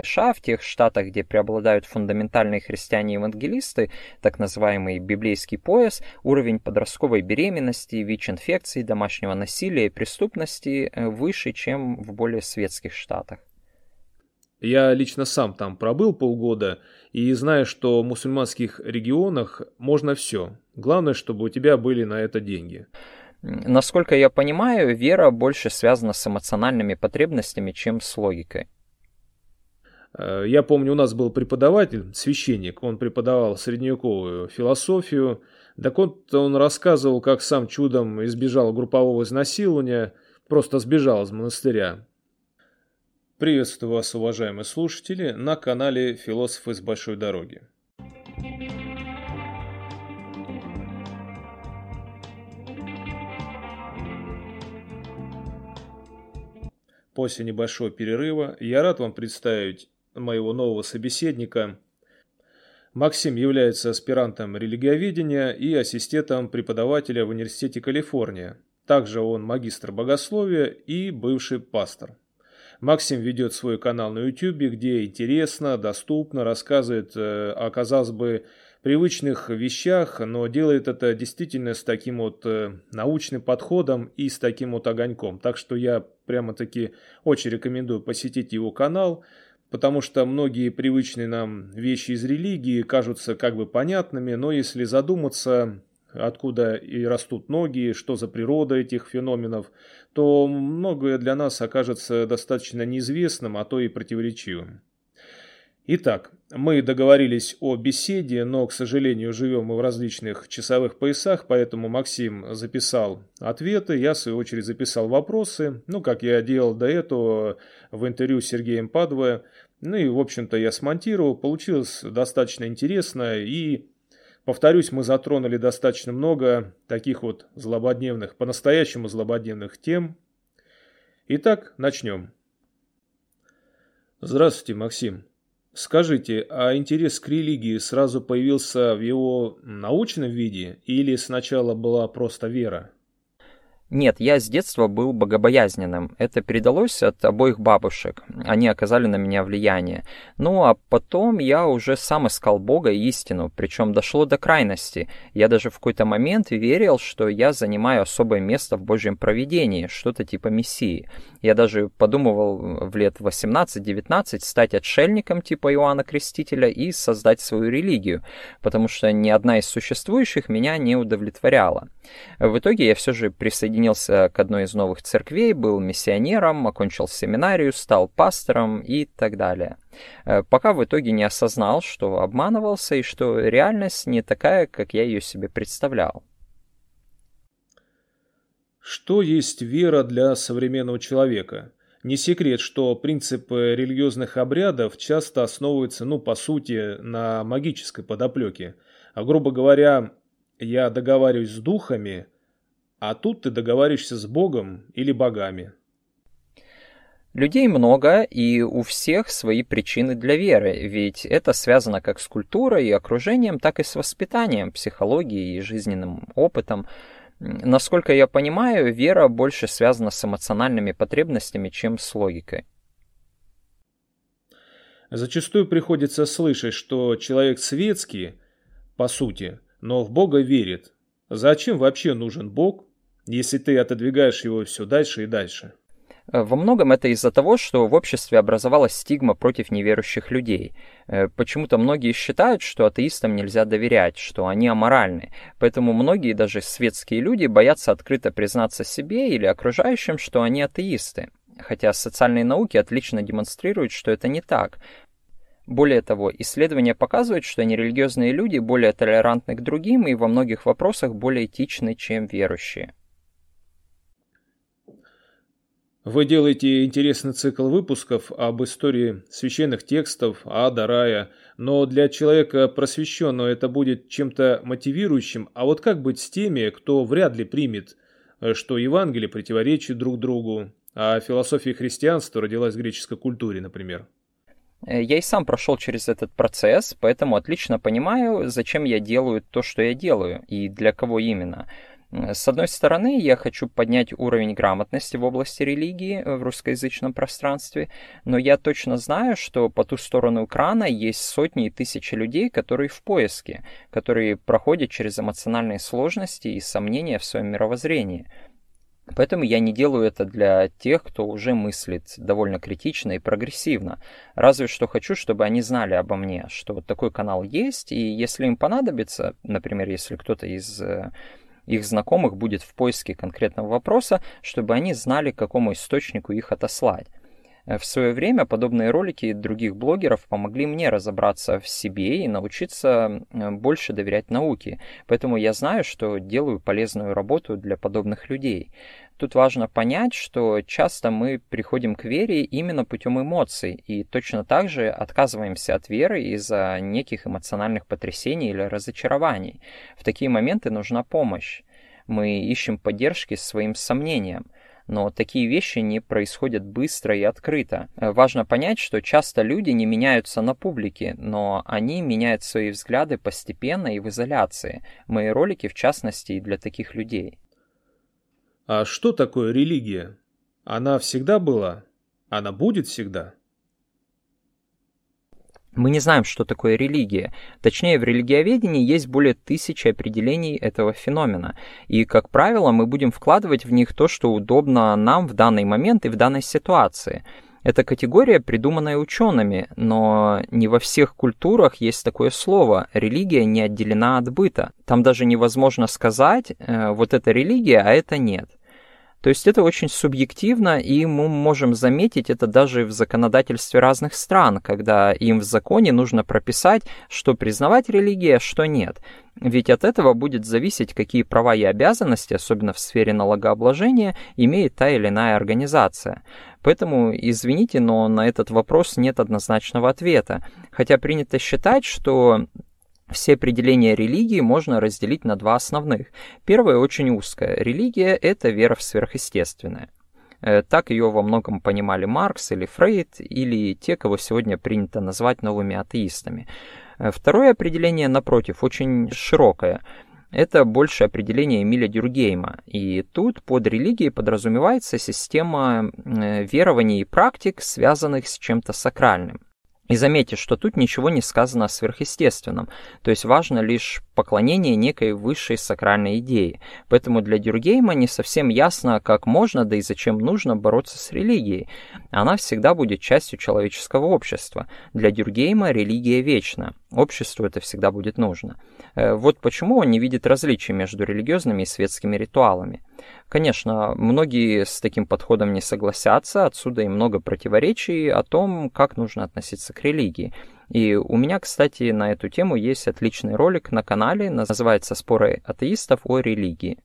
США, в тех штатах, где преобладают фундаментальные христиане-евангелисты, так называемый библейский пояс, уровень подростковой беременности, ВИЧ-инфекции, домашнего насилия и преступности э, выше, чем в более светских штатах. Я лично сам там пробыл полгода и знаю, что в мусульманских регионах можно все. Главное, чтобы у тебя были на это деньги. Насколько я понимаю, вера больше связана с эмоциональными потребностями, чем с логикой. Э, я помню, у нас был преподаватель, священник, он преподавал средневековую философию. Так вот, он рассказывал, как сам чудом избежал группового изнасилования, просто сбежал из монастыря. Приветствую вас, уважаемые слушатели, на канале «Философы с большой дороги». После небольшого перерыва я рад вам представить моего нового собеседника. Максим является аспирантом религиоведения и ассистентом преподавателя в Университете Калифорния. Также он магистр богословия и бывший пастор. Максим ведет свой канал на YouTube, где интересно, доступно рассказывает э, о, казалось бы, привычных вещах, но делает это действительно с таким вот э, научным подходом и с таким вот огоньком. Так что я прямо-таки очень рекомендую посетить его канал – потому что многие привычные нам вещи из религии кажутся как бы понятными, но если задуматься, откуда и растут ноги, что за природа этих феноменов, то многое для нас окажется достаточно неизвестным, а то и противоречивым. Итак, мы договорились о беседе, но, к сожалению, живем мы в различных часовых поясах, поэтому Максим записал ответы, я, в свою очередь, записал вопросы, ну, как я делал до этого в интервью с Сергеем Падве. Ну и, в общем-то, я смонтировал, получилось достаточно интересно, и, повторюсь, мы затронули достаточно много таких вот злободневных, по-настоящему злободневных тем. Итак, начнем. Здравствуйте, Максим. Скажите, а интерес к религии сразу появился в его научном виде или сначала была просто вера? Нет, я с детства был богобоязненным. Это передалось от обоих бабушек. Они оказали на меня влияние. Ну а потом я уже сам искал Бога и истину, причем дошло до крайности. Я даже в какой-то момент верил, что я занимаю особое место в Божьем провидении, что-то типа Мессии. Я даже подумывал в лет 18-19 стать отшельником типа Иоанна Крестителя и создать свою религию, потому что ни одна из существующих меня не удовлетворяла. В итоге я все же присоединился к одной из новых церквей, был миссионером, окончил семинарию, стал пастором и так далее. Э, пока в итоге не осознал, что обманывался и что реальность не такая, как я ее себе представлял. Что есть вера для современного человека? Не секрет, что принципы религиозных обрядов часто основываются, ну, по сути, на магической подоплеке. А, грубо говоря, я договариваюсь с духами, а тут ты договариваешься с Богом или богами. Людей много, и у всех свои причины для веры, ведь это связано как с культурой и окружением, так и с воспитанием, психологией и жизненным опытом. Насколько я понимаю, вера больше связана с эмоциональными потребностями, чем с логикой. Зачастую приходится слышать, что человек светский, по сути, но в Бога верит. Зачем вообще нужен Бог, если ты отодвигаешь его все дальше и дальше? Э, во многом это из-за того, что в обществе образовалась стигма против неверующих людей. Э, почему-то многие считают, что атеистам нельзя доверять, что они аморальны. Поэтому многие, даже светские люди, боятся открыто признаться себе или окружающим, что они атеисты. Хотя социальные науки отлично демонстрируют, что это не так. Более того, исследования показывают, что нерелигиозные люди более толерантны к другим и во многих вопросах более этичны, чем верующие. Вы делаете интересный цикл выпусков об истории священных текстов, ада, рая, но для человека просвещенного это будет чем-то мотивирующим, а вот как быть с теми, кто вряд ли примет, что Евангелие противоречит друг другу, а философия христианства родилась в греческой культуре, например? Э, я и сам прошел через этот процесс, поэтому отлично понимаю, зачем я делаю то, что я делаю, и для кого именно. С одной стороны, я хочу поднять уровень грамотности в области религии в русскоязычном пространстве, но я точно знаю, что по ту сторону экрана есть сотни и тысячи людей, которые в поиске, которые проходят через эмоциональные сложности и сомнения в своем мировоззрении. Поэтому я не делаю это для тех, кто уже мыслит довольно критично и прогрессивно. Разве что хочу, чтобы они знали обо мне, что такой канал есть, и если им понадобится, например, если кто-то из э, их знакомых будет в поиске конкретного вопроса, чтобы они знали, к какому источнику их отослать. Э, в свое время подобные ролики других блогеров помогли мне разобраться в себе и научиться э, больше доверять науке, поэтому я знаю, что делаю полезную работу для подобных людей. Тут важно понять, что часто мы приходим к вере именно путем эмоций, и точно так же отказываемся от веры из-за неких эмоциональных потрясений или разочарований. В такие моменты нужна помощь. Мы ищем поддержки своим сомнениям. Но такие вещи не происходят быстро и открыто. Важно понять, что часто люди не меняются на публике, но они меняют свои взгляды постепенно и в изоляции. Мои ролики, в частности, и для таких людей. А что такое религия? Она всегда была? Она будет всегда? Мы не знаем, что такое религия. Точнее, в религиоведении есть более тысячи определений этого феномена. И, как правило, мы будем вкладывать в них то, что удобно нам в данный момент и в данной ситуации. Эта категория, придуманная учеными, но не во всех культурах есть такое слово. Религия не отделена от быта. Там даже невозможно сказать, э, вот это религия, а это нет. То есть это очень субъективно, и мы можем заметить это даже в законодательстве разных стран, когда им в законе нужно прописать, что признавать религия, а что нет. Ведь от этого будет зависеть, какие права и обязанности, особенно в сфере налогообложения, имеет та или иная организация. Поэтому, извините, но на этот вопрос нет однозначного ответа. Хотя принято считать, что все определения религии можно разделить на два основных. Первое очень узкое. Религия – это вера в сверхъестественное. Э, так ее во многом понимали Маркс или Фрейд, или те, кого сегодня принято назвать новыми атеистами. Э, второе определение, напротив, очень широкое. Это больше определение Эмиля Дюргейма. И тут под религией подразумевается система э, верований и практик, связанных с чем-то сакральным. И заметьте, что тут ничего не сказано о сверхъестественном, то есть важно лишь поклонение некой высшей сакральной идеи. Поэтому для Дюргейма не совсем ясно, как можно, да и зачем нужно бороться с религией. Она всегда будет частью человеческого общества. Для Дюргейма религия вечна. Обществу это всегда будет нужно. Э, вот почему он не видит различий между религиозными и светскими ритуалами. Конечно, многие с таким подходом не согласятся, отсюда и много противоречий о том, как нужно относиться к религии. И у меня, кстати, на эту тему есть отличный ролик на канале, называется «Споры атеистов о религии».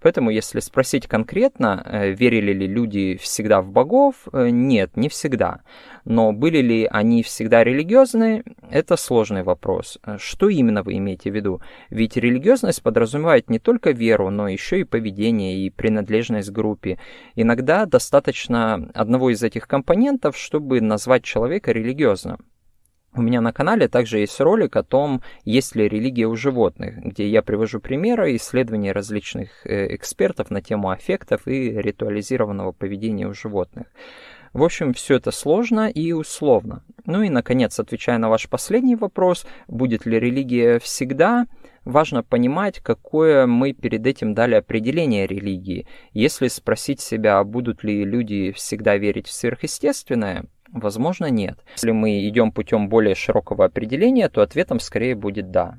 Поэтому, если спросить конкретно, э, верили ли люди всегда в богов, э, нет, не всегда. Но были ли они всегда религиозны, это сложный вопрос. Э, что именно вы имеете в виду? Ведь религиозность подразумевает не только веру, но еще и поведение и принадлежность к группе. Иногда достаточно одного из этих компонентов, чтобы назвать человека религиозным. У меня на канале также есть ролик о том, есть ли религия у животных, где я привожу примеры исследований различных э, экспертов на тему аффектов и ритуализированного поведения у животных. В общем, все это сложно и условно. Ну и, наконец, отвечая на ваш последний вопрос, будет ли религия всегда, важно понимать, какое мы перед этим дали определение религии. Если спросить себя, будут ли люди всегда верить в сверхъестественное, Возможно, нет. Если мы идем путем более широкого определения, то ответом скорее будет «да».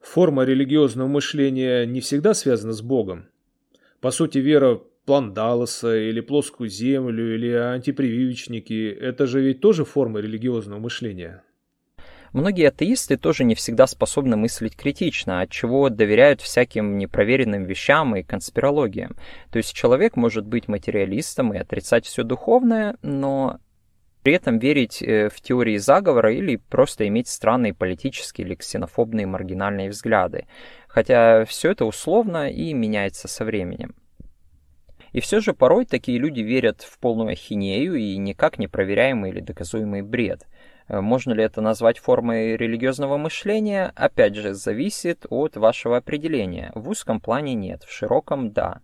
Форма религиозного мышления не всегда связана с Богом. По сути, вера в план Далласа или плоскую землю или антипрививочники – это же ведь тоже форма религиозного мышления. Многие атеисты тоже не всегда способны мыслить критично, от чего доверяют всяким непроверенным вещам и конспирологиям. То есть человек может быть материалистом и отрицать все духовное, но при этом верить э, в теории заговора или просто иметь странные политические или ксенофобные маргинальные взгляды. Хотя все это условно и меняется со временем. И все же порой такие люди верят в полную ахинею и никак не проверяемый или доказуемый бред. Э, можно ли это назвать формой религиозного мышления? Опять же, зависит от вашего определения. В узком плане нет, в широком – да.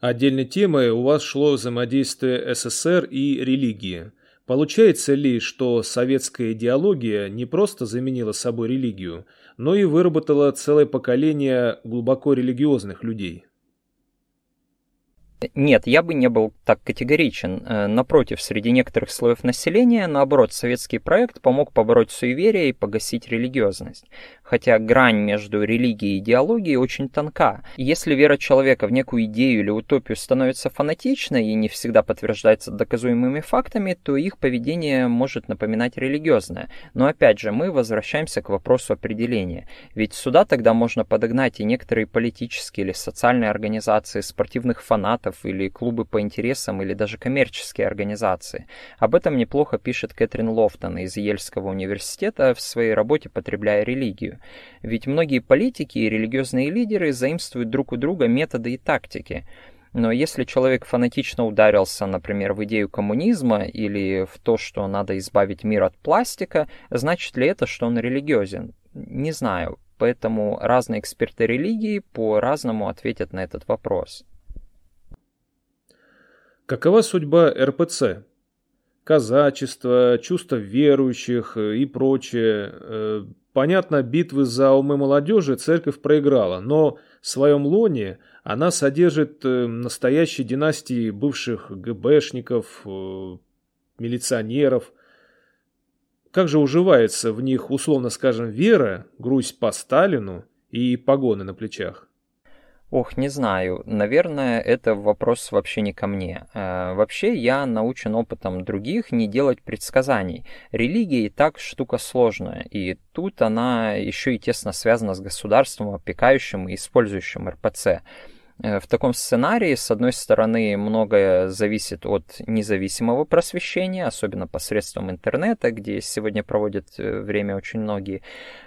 Отдельной темой у вас шло взаимодействие СССР и религии. Получается ли, что советская идеология не просто заменила собой религию, но и выработала целое поколение глубоко религиозных людей? Нет, я бы не был так категоричен. Э, напротив, среди некоторых слоев населения, наоборот, советский проект помог побороть суеверие и погасить религиозность. Хотя грань между религией и идеологией очень тонка. Если вера человека в некую идею или утопию становится фанатичной и не всегда подтверждается доказуемыми фактами, то их поведение может напоминать религиозное. Но опять же, мы возвращаемся к вопросу определения. Ведь сюда тогда можно подогнать и некоторые политические или социальные организации спортивных фанатов, или клубы по интересам, или даже коммерческие организации. Об этом неплохо пишет Кэтрин Лофтон из Ельского университета в своей работе «Потребляя религию». Ведь многие политики и религиозные лидеры заимствуют друг у друга методы и тактики. Но если человек фанатично ударился, например, в идею коммунизма или в то, что надо избавить мир от пластика, значит ли это, что он религиозен? Не знаю. Поэтому разные эксперты религии по-разному ответят на этот вопрос. Какова судьба РПЦ? Казачество, чувство верующих э, и прочее. Э, понятно, битвы за умы молодежи церковь проиграла, но в своем лоне она содержит э, настоящие династии бывших ГБшников, милиционеров. Как же уживается в них, условно скажем, вера, грусть по Сталину и погоны на плечах? Ох, не знаю. Наверное, это вопрос вообще не ко мне. Э, вообще, я научен опытом других не делать предсказаний. Религия и так штука сложная, и тут она еще и тесно связана с государством, опекающим и использующим РПЦ. Э, в таком сценарии, с одной стороны, многое зависит от независимого просвещения, особенно посредством интернета, где сегодня проводят э, время очень многие.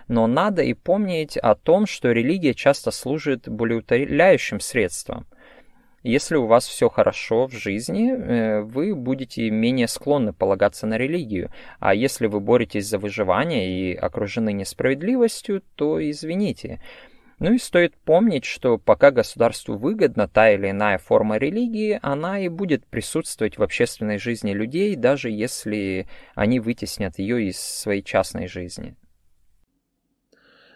Но надо и помнить о том, что религия часто служит более утоляющим средством. Если у вас все хорошо в жизни, э, вы будете менее склонны полагаться на религию. А если вы боретесь за выживание и окружены несправедливостью, то извините. Ну и стоит помнить, что пока государству выгодна та или иная форма религии, она и будет присутствовать в общественной жизни людей, даже если они вытеснят ее из своей частной жизни.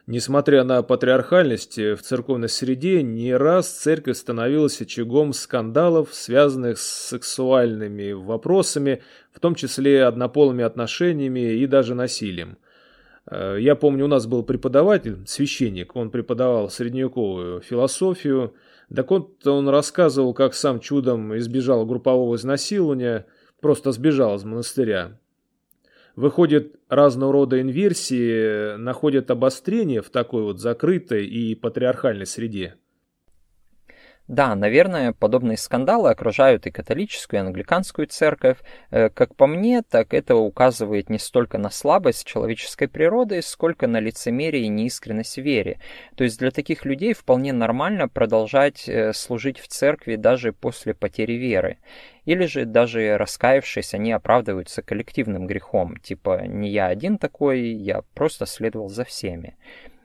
Несмотря на патриархальность в церковной среде, не раз церковь становилась очагом скандалов, связанных с сексуальными вопросами, в том числе однополыми отношениями и даже насилием. Э, я помню, у нас был преподаватель, священник, он преподавал средневековую философию. Так вот, он рассказывал, как сам чудом избежал группового изнасилования, просто сбежал из монастыря. Выходит, разного рода инверсии находят обострение в такой вот закрытой и патриархальной среде. Да, наверное, подобные скандалы окружают и католическую, и англиканскую церковь. Э, как по мне, так это указывает не столько на слабость человеческой природы, сколько на лицемерие и неискренность в вере. То есть для таких людей вполне нормально продолжать э, служить в церкви даже после потери веры. Или же даже раскаявшись, они оправдываются коллективным грехом, типа «не я один такой, я просто следовал за всеми».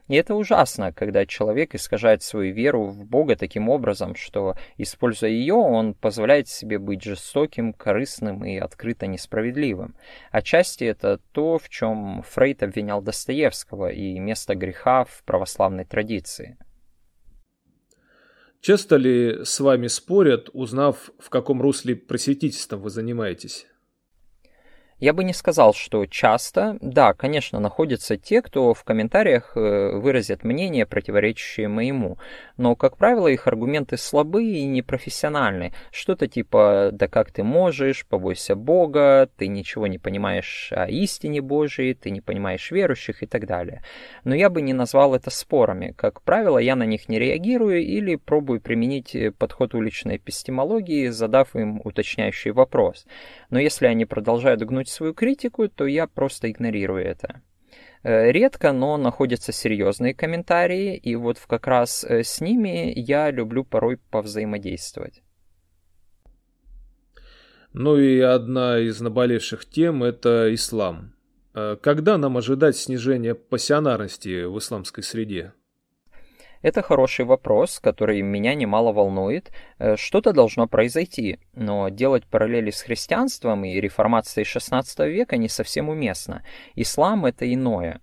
И это ужасно, когда человек искажает свою веру в Бога таким образом, что, используя ее, он позволяет себе быть жестоким, корыстным и открыто несправедливым. Отчасти это то, в чем Фрейд обвинял Достоевского и место греха в православной традиции. Часто ли с вами спорят, узнав, в каком русле просветительством вы занимаетесь? Я бы не сказал, что часто. Да, конечно, находятся те, кто в комментариях э, выразит мнение, противоречащее моему. Но, как правило, их аргументы слабые и непрофессиональные. Что-то типа «да как ты можешь», «побойся Бога», «ты ничего не понимаешь о истине Божией», «ты не понимаешь верующих» и так далее. Но я бы не назвал это спорами. Как правило, я на них не реагирую или пробую применить подход уличной эпистемологии, задав им уточняющий вопрос. Но если они продолжают гнуть свою критику, то я просто игнорирую это. Э, редко, но находятся серьезные комментарии, и вот как раз э, с ними я люблю порой повзаимодействовать. Ну и одна из наболевших тем – это ислам. Э, когда нам ожидать снижения пассионарности в исламской среде? Это хороший вопрос, который меня немало волнует. Э, что-то должно произойти, но делать параллели с христианством и реформацией XVI века не совсем уместно. Ислам — это иное.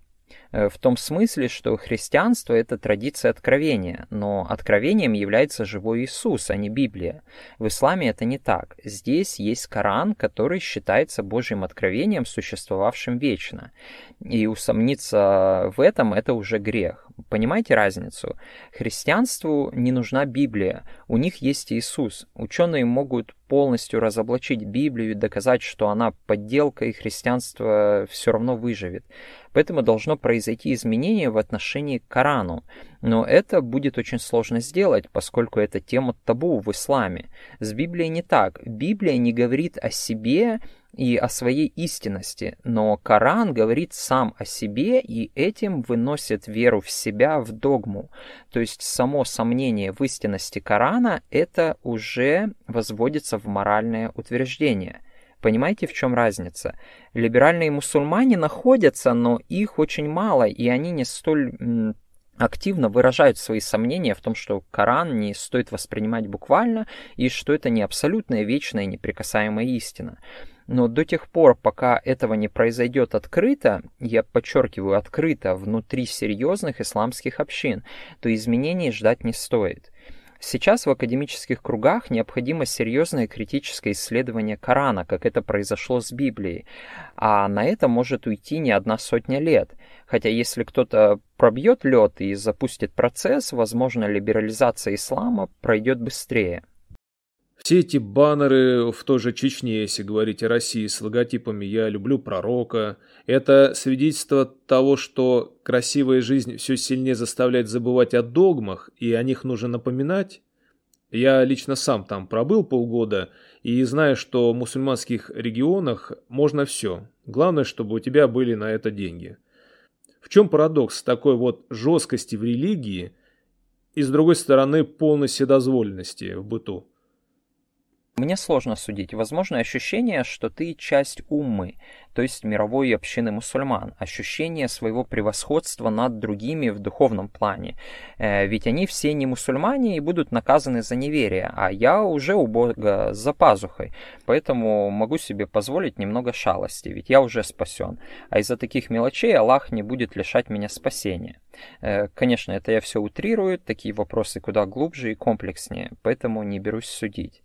Э, в том смысле, что христианство — это традиция откровения, но откровением является живой Иисус, а не Библия. В исламе это не так. Здесь есть Коран, который считается Божьим откровением, существовавшим вечно. И усомниться в этом — это уже грех. Понимаете разницу? Христианству не нужна Библия, у них есть Иисус. Ученые могут полностью разоблачить Библию и доказать, что она подделка, и христианство все равно выживет. Поэтому должно произойти изменение в отношении к Корану. Но это будет очень сложно сделать, поскольку это тема табу в исламе. С Библией не так. Библия не говорит о себе и о своей истинности, но Коран говорит сам о себе и этим выносит веру в себя в догму. То есть само сомнение в истинности Корана это уже возводится в моральное утверждение. Понимаете, в чем разница? Либеральные мусульмане находятся, но их очень мало, и они не столь активно выражают свои сомнения в том, что Коран не стоит воспринимать буквально и что это не абсолютная, вечная, неприкасаемая истина. Но до тех пор, пока этого не произойдет открыто, я подчеркиваю, открыто внутри серьезных исламских общин, то изменений ждать не стоит. Сейчас в академических кругах необходимо серьезное критическое исследование Корана, как это произошло с Библией, а на это может уйти не одна сотня лет. Хотя если кто-то пробьет лед и запустит процесс, возможно, либерализация ислама пройдет быстрее. Все эти баннеры в той же Чечне, если говорить о России, с логотипами «Я люблю пророка», это свидетельство того, что красивая жизнь все сильнее заставляет забывать о догмах, и о них нужно напоминать. Я лично сам там пробыл полгода, и знаю, что в мусульманских регионах можно все. Главное, чтобы у тебя были на это деньги. В чем парадокс такой вот жесткости в религии и, с другой стороны, полной вседозволенности в быту? Мне сложно судить. Возможно ощущение, что ты часть уммы, то есть мировой общины мусульман. Ощущение своего превосходства над другими в духовном плане. Э, ведь они все не мусульмане и будут наказаны за неверие, а я уже у Бога за пазухой. Поэтому могу себе позволить немного шалости, ведь я уже спасен. А из-за таких мелочей Аллах не будет лишать меня спасения. Э, конечно, это я все утрирую, такие вопросы куда глубже и комплекснее, поэтому не берусь судить.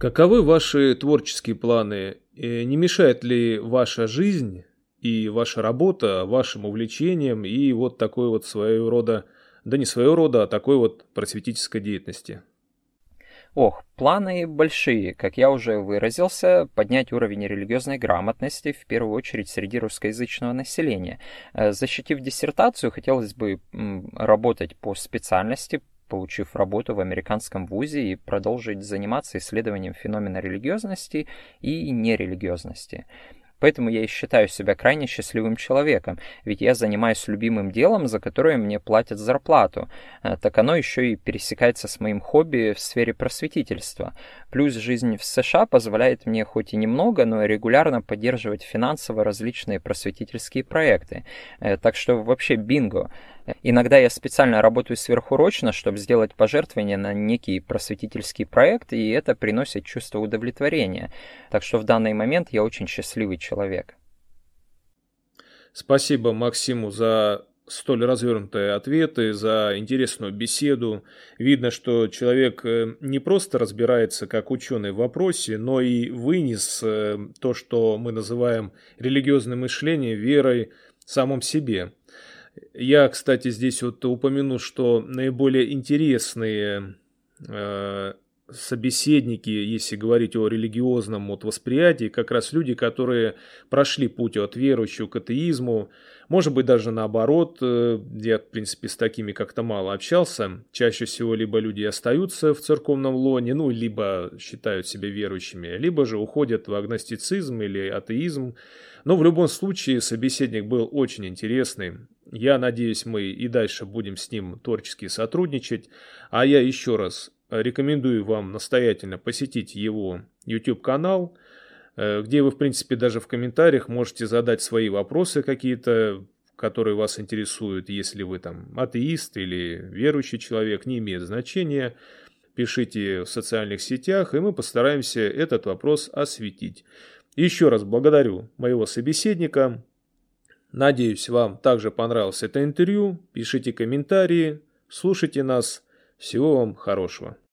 Каковы ваши творческие планы? Не мешает ли ваша жизнь и ваша работа вашим увлечениям и вот такой вот своего рода, да не своего рода, а такой вот просветительской деятельности? Ох, планы большие, как я уже выразился, поднять уровень религиозной грамотности, в первую очередь среди русскоязычного населения. Э, защитив диссертацию, хотелось бы работать по специальности, получив работу в американском вузе и продолжить заниматься исследованием феномена религиозности и нерелигиозности. Поэтому я и считаю себя крайне счастливым человеком, ведь я занимаюсь любимым делом, за которое мне платят зарплату. Э, так оно еще и пересекается с моим хобби в сфере просветительства. Плюс жизнь в США позволяет мне хоть и немного, но регулярно поддерживать финансово различные просветительские проекты. Э, так что вообще бинго. Иногда я специально работаю сверхурочно, чтобы сделать пожертвование на некий просветительский проект, и это приносит чувство удовлетворения. Так что в данный момент я очень счастливый человек. Спасибо Максиму за столь развернутые ответы, за интересную беседу. Видно, что человек э, не просто разбирается как ученый в вопросе, но и вынес э, то, что мы называем религиозным мышлением, верой в самом себе. Я, кстати, здесь вот упомяну, что наиболее интересные э, собеседники, если говорить о религиозном вот восприятии, как раз люди, которые прошли путь от верующего к атеизму, может быть, даже наоборот, э, я, в принципе, с такими как-то мало общался. Чаще всего либо люди остаются в церковном лоне, ну, либо считают себя верующими, либо же уходят в агностицизм или атеизм. Но в любом случае собеседник был очень интересный. Я надеюсь, мы и дальше будем с ним творчески сотрудничать. А я еще раз рекомендую вам настоятельно посетить его YouTube-канал, э, где вы, в принципе, даже в комментариях можете задать свои вопросы какие-то, которые вас интересуют, если вы там атеист или верующий человек, не имеет значения. Пишите в социальных сетях, и мы постараемся этот вопрос осветить. Еще раз благодарю моего собеседника. Надеюсь, вам также понравилось это интервью. Пишите комментарии, слушайте нас. Всего вам хорошего.